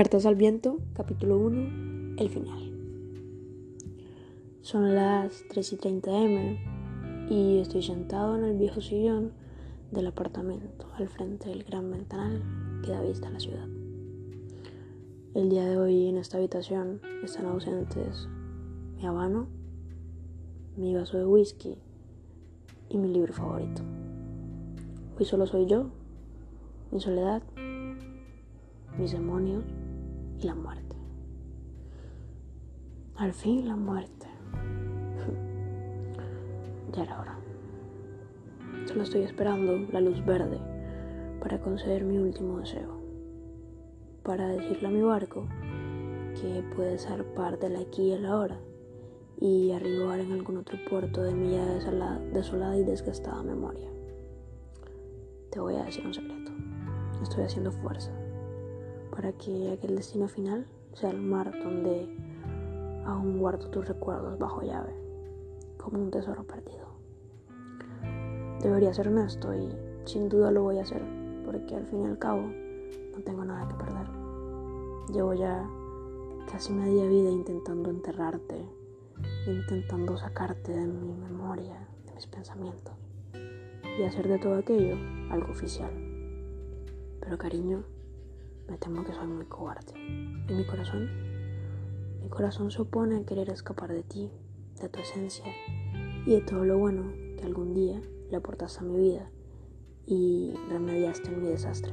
Cartas al viento, capítulo 1, el final. Son las 3 y 30 m y estoy sentado en el viejo sillón del apartamento al frente del gran ventanal que da vista a la ciudad. El día de hoy en esta habitación están ausentes mi habano, mi vaso de whisky y mi libro favorito. Hoy solo soy yo, mi soledad, mis demonios y la muerte. Al fin la muerte. ya era hora. Solo estoy esperando la luz verde para conceder mi último deseo. Para decirle a mi barco que puede zarpar de la aquí y la hora y arribar en algún otro puerto de mi ya desolada y desgastada memoria. Te voy a decir un secreto. Estoy haciendo fuerza para que aquel destino final sea el mar donde aún guardo tus recuerdos bajo llave, como un tesoro perdido. Debería ser honesto y sin duda lo voy a hacer, porque al fin y al cabo no tengo nada que perder. Llevo ya casi media vida intentando enterrarte, intentando sacarte de mi memoria, de mis pensamientos, y hacer de todo aquello algo oficial. Pero cariño, me temo que soy muy cobarde. ¿Y mi corazón? Mi corazón se opone a querer escapar de ti, de tu esencia y de todo lo bueno que algún día le aportaste a mi vida y remediaste en mi desastre.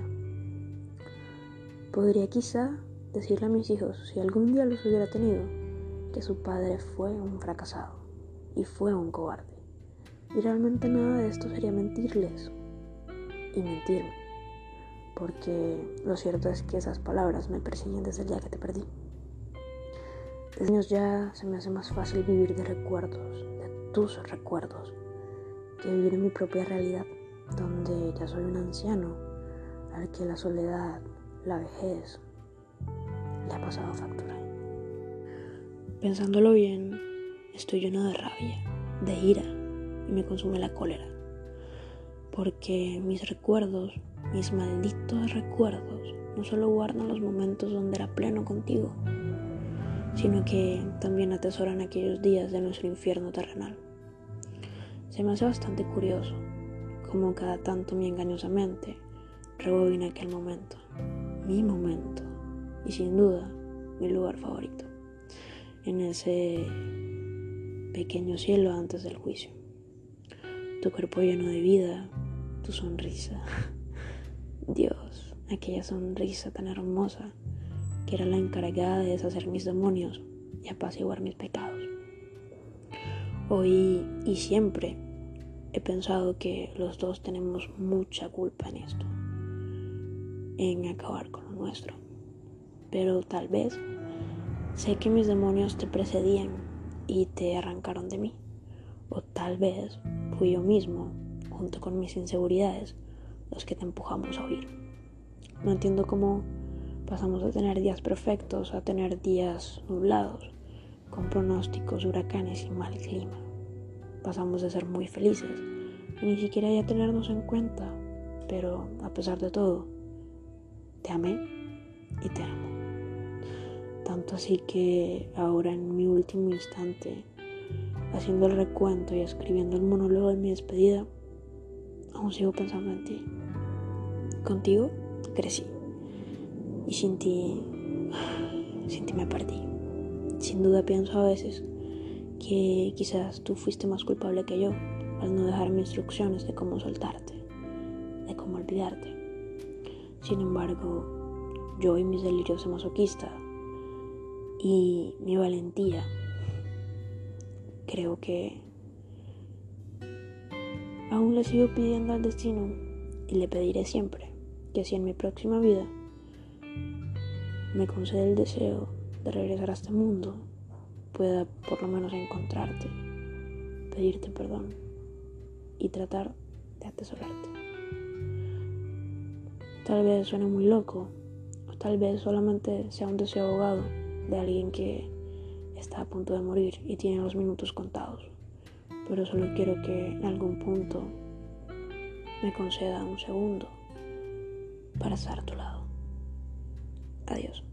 Podría quizá decirle a mis hijos, si algún día los hubiera tenido, que su padre fue un fracasado y fue un cobarde. Y realmente nada de esto sería mentirles y mentirme porque lo cierto es que esas palabras me persiguen desde el día que te perdí. Desde años ya se me hace más fácil vivir de recuerdos, de tus recuerdos, que vivir en mi propia realidad, donde ya soy un anciano al que la soledad, la vejez, le ha pasado factura. Pensándolo bien, estoy lleno de rabia, de ira y me consume la cólera, porque mis recuerdos mis malditos recuerdos no solo guardan los momentos donde era pleno contigo, sino que también atesoran aquellos días de nuestro infierno terrenal. Se me hace bastante curioso cómo cada tanto mi engañosamente rebobina aquel momento, mi momento, y sin duda mi lugar favorito, en ese pequeño cielo antes del juicio. Tu cuerpo lleno de vida, tu sonrisa. Dios, aquella sonrisa tan hermosa que era la encargada de deshacer mis demonios y apaciguar mis pecados. Hoy y siempre he pensado que los dos tenemos mucha culpa en esto, en acabar con lo nuestro. Pero tal vez sé que mis demonios te precedían y te arrancaron de mí. O tal vez fui yo mismo, junto con mis inseguridades, los que te empujamos a huir. No entiendo cómo pasamos de tener días perfectos a tener días nublados, con pronósticos, huracanes y mal clima. Pasamos de ser muy felices y ni siquiera ya tenernos en cuenta, pero a pesar de todo, te amé y te amo. Tanto así que ahora en mi último instante, haciendo el recuento y escribiendo el monólogo de mi despedida, aún sigo pensando en ti. Contigo crecí. Y sin ti, sin ti me perdí. Sin duda pienso a veces que quizás tú fuiste más culpable que yo al no dejarme instrucciones de cómo soltarte, de cómo olvidarte. Sin embargo, yo y mis delirios de masoquista y mi valentía, creo que aún le sigo pidiendo al destino y le pediré siempre que si en mi próxima vida me concede el deseo de regresar a este mundo, pueda por lo menos encontrarte, pedirte perdón y tratar de atesorarte. Tal vez suene muy loco, o tal vez solamente sea un deseo ahogado de alguien que está a punto de morir y tiene los minutos contados, pero solo quiero que en algún punto me conceda un segundo para estar a tu lado. Adiós.